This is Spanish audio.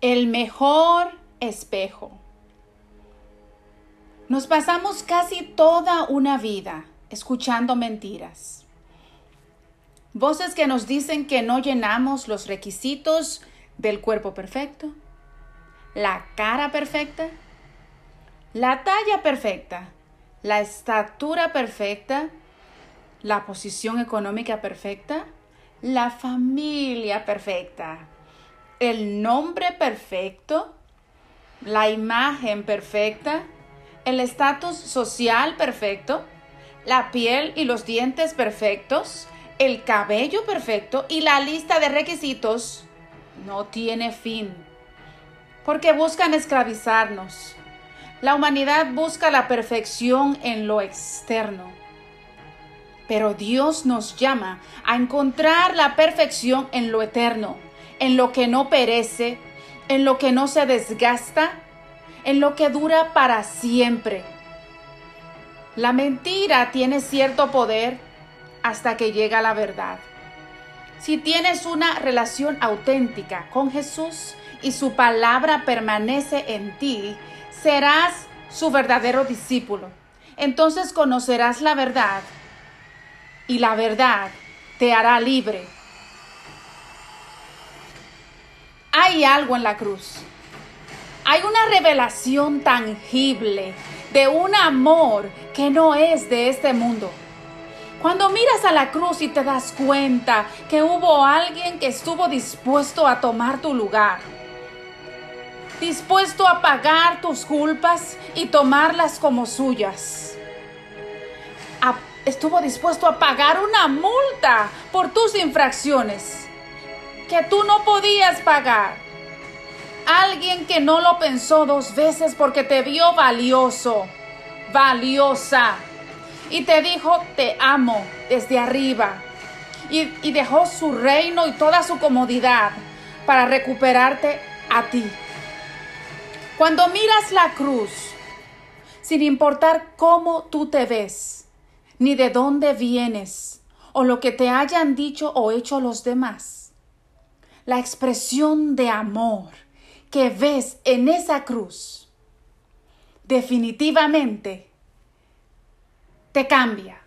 el mejor espejo. Nos pasamos casi toda una vida escuchando mentiras. Voces que nos dicen que no llenamos los requisitos del cuerpo perfecto, la cara perfecta, la talla perfecta, la estatura perfecta, la posición económica perfecta, la familia perfecta el nombre perfecto, la imagen perfecta, el estatus social perfecto, la piel y los dientes perfectos, el cabello perfecto y la lista de requisitos no tiene fin. Porque buscan esclavizarnos. La humanidad busca la perfección en lo externo. Pero Dios nos llama a encontrar la perfección en lo eterno en lo que no perece, en lo que no se desgasta, en lo que dura para siempre. La mentira tiene cierto poder hasta que llega la verdad. Si tienes una relación auténtica con Jesús y su palabra permanece en ti, serás su verdadero discípulo. Entonces conocerás la verdad y la verdad te hará libre hay algo en la cruz. Hay una revelación tangible de un amor que no es de este mundo. Cuando miras a la cruz y te das cuenta que hubo alguien que estuvo dispuesto a tomar tu lugar, dispuesto a pagar tus culpas y tomarlas como suyas. estuvo dispuesto a pagar una multa por tus infracciones que tú no podías pagar. Alguien que no lo pensó dos veces porque te vio valioso, valiosa. Y te dijo, te amo desde arriba. Y, y dejó su reino y toda su comodidad para recuperarte a ti. Cuando miras la cruz, sin importar cómo tú te ves, ni de dónde vienes, o lo que te hayan dicho o hecho los demás, la expresión de amor que ves en esa cruz definitivamente te cambia.